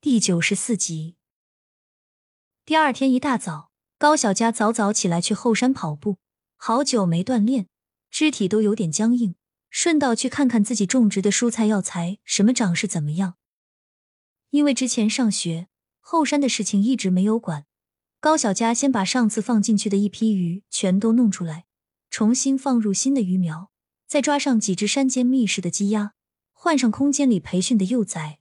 第九十四集。第二天一大早，高小佳早早起来去后山跑步，好久没锻炼，肢体都有点僵硬。顺道去看看自己种植的蔬菜药材什么长势怎么样。因为之前上学，后山的事情一直没有管。高小佳先把上次放进去的一批鱼全都弄出来，重新放入新的鱼苗，再抓上几只山间觅食的鸡鸭，换上空间里培训的幼崽。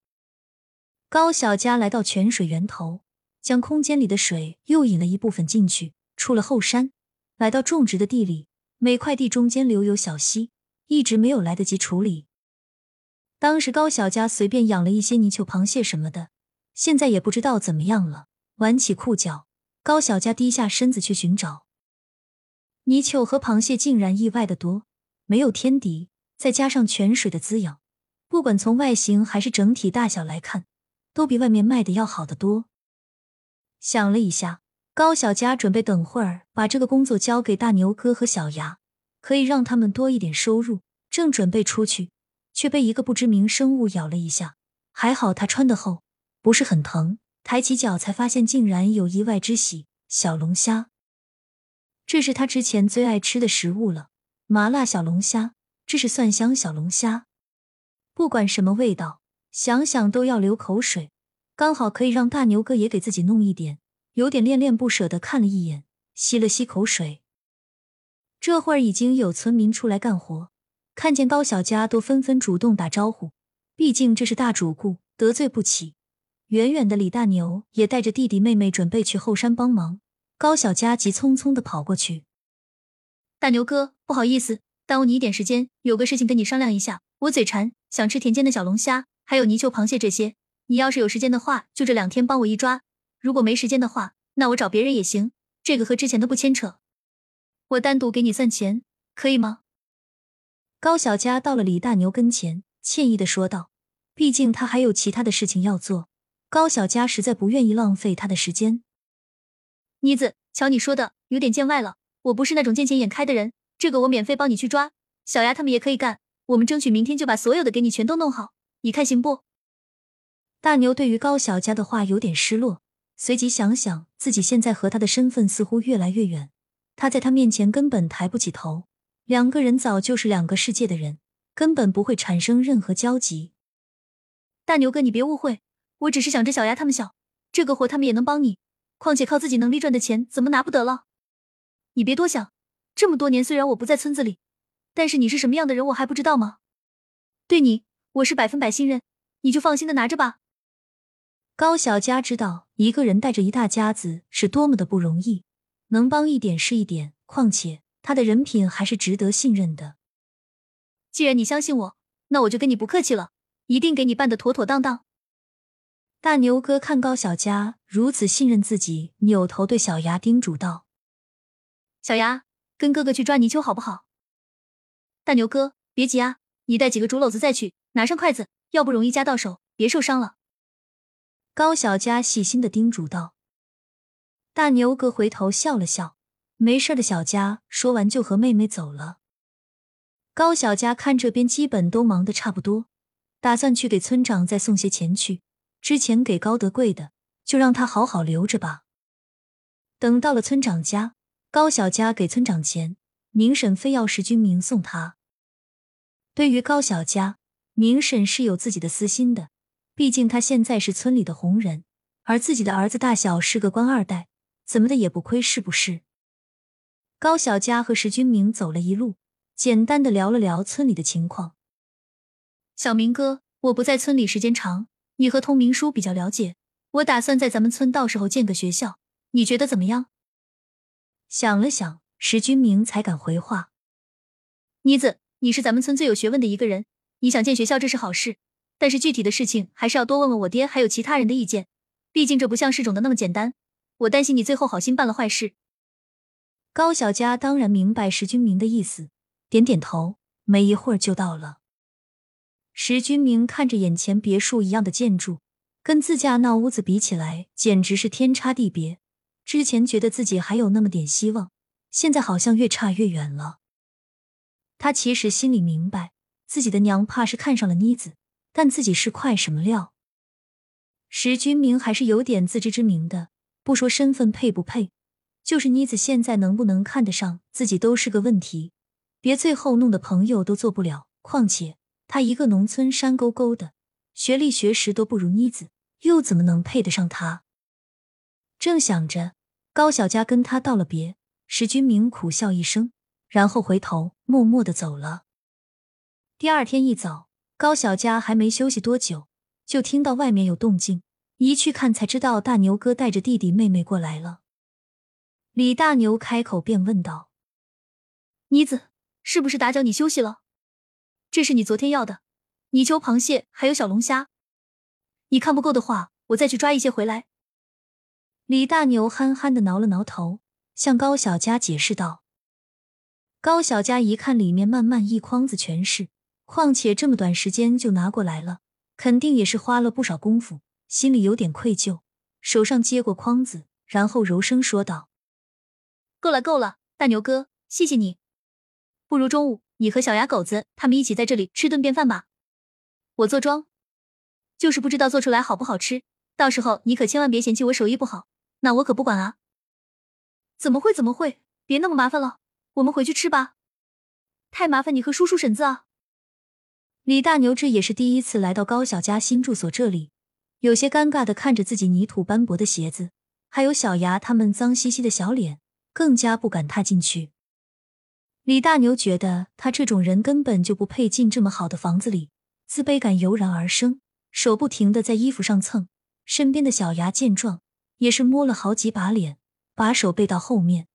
高小佳来到泉水源头，将空间里的水又引了一部分进去。出了后山，来到种植的地里，每块地中间留有小溪，一直没有来得及处理。当时高小佳随便养了一些泥鳅、螃蟹什么的，现在也不知道怎么样了。挽起裤脚，高小佳低下身子去寻找泥鳅和螃蟹，竟然意外的多，没有天敌，再加上泉水的滋养，不管从外形还是整体大小来看。都比外面卖的要好得多。想了一下，高小佳准备等会儿把这个工作交给大牛哥和小牙，可以让他们多一点收入。正准备出去，却被一个不知名生物咬了一下。还好他穿的厚，不是很疼。抬起脚才发现，竟然有意外之喜——小龙虾。这是他之前最爱吃的食物了，麻辣小龙虾，这是蒜香小龙虾，不管什么味道。想想都要流口水，刚好可以让大牛哥也给自己弄一点，有点恋恋不舍的看了一眼，吸了吸口水。这会儿已经有村民出来干活，看见高小佳都纷纷主动打招呼，毕竟这是大主顾，得罪不起。远远的李大牛也带着弟弟妹妹准备去后山帮忙，高小佳急匆匆的跑过去：“大牛哥，不好意思，耽误你一点时间，有个事情跟你商量一下，我嘴馋，想吃田间的小龙虾。”还有泥鳅、螃蟹这些，你要是有时间的话，就这两天帮我一抓；如果没时间的话，那我找别人也行。这个和之前的不牵扯，我单独给你算钱，可以吗？高小佳到了李大牛跟前，歉意的说道：“毕竟他还有其他的事情要做，高小佳实在不愿意浪费他的时间。”妮子，瞧你说的有点见外了，我不是那种见钱眼开的人，这个我免费帮你去抓。小丫他们也可以干，我们争取明天就把所有的给你全都弄好。你看行不？大牛对于高小佳的话有点失落，随即想想自己现在和他的身份似乎越来越远，他在他面前根本抬不起头，两个人早就是两个世界的人，根本不会产生任何交集。大牛哥，你别误会，我只是想着小丫他们小，这个活他们也能帮你，况且靠自己能力赚的钱怎么拿不得了？你别多想，这么多年虽然我不在村子里，但是你是什么样的人我还不知道吗？对你。我是百分百信任，你就放心的拿着吧。高小佳知道一个人带着一大家子是多么的不容易，能帮一点是一点。况且他的人品还是值得信任的。既然你相信我，那我就跟你不客气了，一定给你办的妥妥当当。大牛哥看高小佳如此信任自己，扭头对小牙叮嘱道：“小牙，跟哥哥去抓泥鳅好不好？”大牛哥，别急啊，你带几个竹篓子再去。拿上筷子，要不容易夹到手，别受伤了。高小佳细心的叮嘱道。大牛哥回头笑了笑，没事的小佳说完就和妹妹走了。高小佳看这边基本都忙得差不多，打算去给村长再送些钱去。之前给高德贵的，就让他好好留着吧。等到了村长家，高小佳给村长钱，明婶非要石君明送他。对于高小佳。明婶是有自己的私心的，毕竟他现在是村里的红人，而自己的儿子大小是个官二代，怎么的也不亏，是不是？高小佳和石君明走了一路，简单的聊了聊村里的情况。小明哥，我不在村里时间长，你和通明叔比较了解，我打算在咱们村到时候建个学校，你觉得怎么样？想了想，石君明才敢回话：“妮子，你是咱们村最有学问的一个人。”你想建学校，这是好事，但是具体的事情还是要多问问我爹还有其他人的意见，毕竟这不像市种的那么简单。我担心你最后好心办了坏事。高小佳当然明白石君明的意思，点点头。没一会儿就到了。石君明看着眼前别墅一样的建筑，跟自家那屋子比起来，简直是天差地别。之前觉得自己还有那么点希望，现在好像越差越远了。他其实心里明白。自己的娘怕是看上了妮子，但自己是块什么料？石君明还是有点自知之明的，不说身份配不配，就是妮子现在能不能看得上自己都是个问题，别最后弄得朋友都做不了。况且他一个农村山沟沟的，学历学识都不如妮子，又怎么能配得上他？正想着，高小佳跟他道了别，石君明苦笑一声，然后回头默默的走了。第二天一早，高小佳还没休息多久。就听到外面有动静，一去看才知道大牛哥带着弟弟妹妹过来了。李大牛开口便问道：“妮子，是不是打搅你休息了？这是你昨天要的泥鳅、螃蟹还有小龙虾，你看不够的话，我再去抓一些回来。”李大牛憨憨的挠了挠头，向高小佳解释道。高小佳一看里面慢慢一筐子全是，况且这么短时间就拿过来了。肯定也是花了不少功夫，心里有点愧疚，手上接过筐子，然后柔声说道：“够了，够了，大牛哥，谢谢你。不如中午你和小牙狗子他们一起在这里吃顿便饭吧。我做庄，就是不知道做出来好不好吃，到时候你可千万别嫌弃我手艺不好，那我可不管啊。怎么会？怎么会？别那么麻烦了，我们回去吃吧。太麻烦你和叔叔婶子啊。”李大牛这也是第一次来到高小佳新住所这里，有些尴尬的看着自己泥土斑驳的鞋子，还有小牙他们脏兮兮的小脸，更加不敢踏进去。李大牛觉得他这种人根本就不配进这么好的房子里，自卑感油然而生，手不停的在衣服上蹭。身边的小牙见状，也是摸了好几把脸，把手背到后面。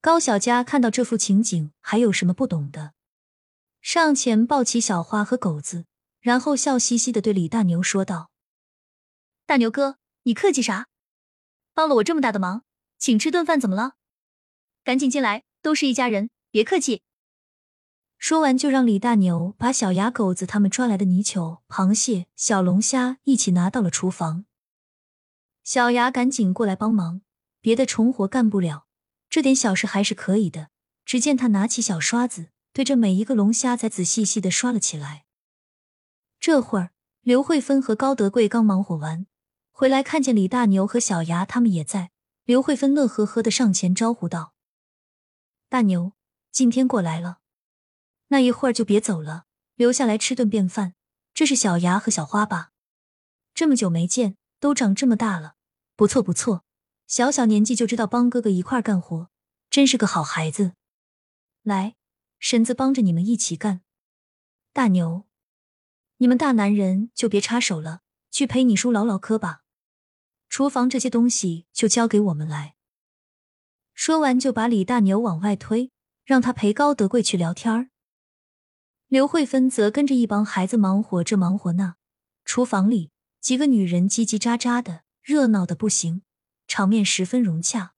高小佳看到这幅情景，还有什么不懂的？上前抱起小花和狗子，然后笑嘻嘻的对李大牛说道：“大牛哥，你客气啥？帮了我这么大的忙，请吃顿饭怎么了？赶紧进来，都是一家人，别客气。”说完，就让李大牛把小牙狗子他们抓来的泥鳅、螃蟹、小龙虾一起拿到了厨房。小牙赶紧过来帮忙，别的重活干不了，这点小事还是可以的。只见他拿起小刷子。对着每一个龙虾仔仔细细的刷了起来。这会儿，刘慧芬和高德贵刚忙活完，回来看见李大牛和小牙他们也在，刘慧芬乐呵呵的上前招呼道：“大牛，今天过来了，那一会儿就别走了，留下来吃顿便饭。这是小牙和小花吧？这么久没见，都长这么大了，不错不错，小小年纪就知道帮哥哥一块干活，真是个好孩子。来。”婶子帮着你们一起干，大牛，你们大男人就别插手了，去陪你叔唠唠嗑吧。厨房这些东西就交给我们来。说完，就把李大牛往外推，让他陪高德贵去聊天儿。刘慧芬则跟着一帮孩子忙活这忙活那，厨房里几个女人叽叽喳喳的，热闹的不行，场面十分融洽。